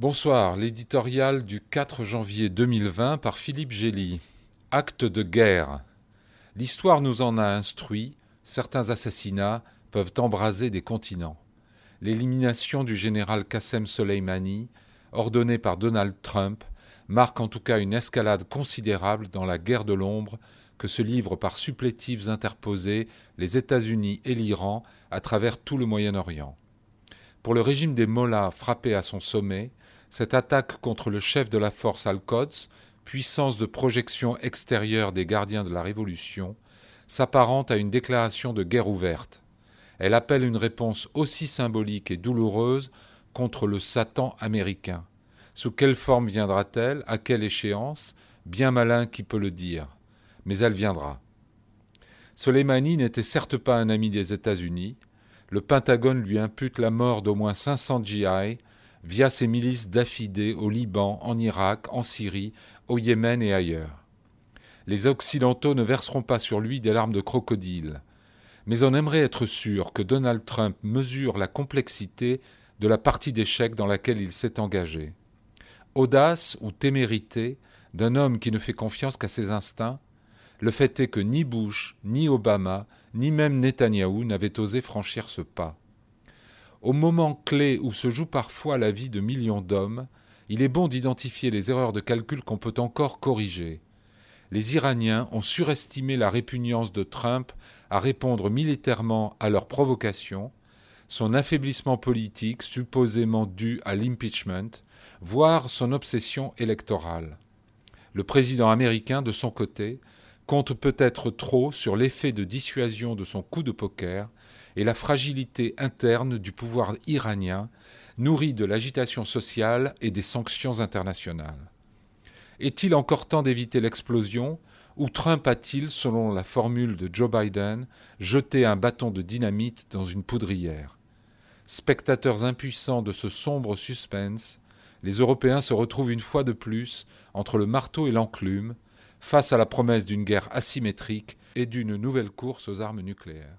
Bonsoir, l'éditorial du 4 janvier 2020 par Philippe Gély. Acte de guerre. L'histoire nous en a instruit, certains assassinats peuvent embraser des continents. L'élimination du général Qassem Soleimani, ordonnée par Donald Trump, marque en tout cas une escalade considérable dans la guerre de l'ombre que se livrent par supplétifs interposés les États-Unis et l'Iran à travers tout le Moyen-Orient. Pour le régime des Mollahs frappé à son sommet, cette attaque contre le chef de la force Al-Quds, puissance de projection extérieure des gardiens de la Révolution, s'apparente à une déclaration de guerre ouverte. Elle appelle une réponse aussi symbolique et douloureuse contre le Satan américain. Sous quelle forme viendra-t-elle? À quelle échéance? Bien malin qui peut le dire. Mais elle viendra. Soleimani n'était certes pas un ami des États-Unis. Le Pentagone lui impute la mort d'au moins 500 GI via ses milices d'affidés au Liban, en Irak, en Syrie, au Yémen et ailleurs. Les Occidentaux ne verseront pas sur lui des larmes de crocodile, mais on aimerait être sûr que Donald Trump mesure la complexité de la partie d'échec dans laquelle il s'est engagé. Audace ou témérité d'un homme qui ne fait confiance qu'à ses instincts, le fait est que ni Bush, ni Obama, ni même Netanyahou n'avaient osé franchir ce pas. Au moment clé où se joue parfois la vie de millions d'hommes, il est bon d'identifier les erreurs de calcul qu'on peut encore corriger. Les Iraniens ont surestimé la répugnance de Trump à répondre militairement à leurs provocations, son affaiblissement politique supposément dû à l'impeachment, voire son obsession électorale. Le président américain, de son côté, compte peut-être trop sur l'effet de dissuasion de son coup de poker et la fragilité interne du pouvoir iranien, nourri de l'agitation sociale et des sanctions internationales. Est-il encore temps d'éviter l'explosion ou Trump a-t-il, selon la formule de Joe Biden, jeté un bâton de dynamite dans une poudrière? Spectateurs impuissants de ce sombre suspense, les Européens se retrouvent une fois de plus entre le marteau et l'enclume, face à la promesse d'une guerre asymétrique et d'une nouvelle course aux armes nucléaires.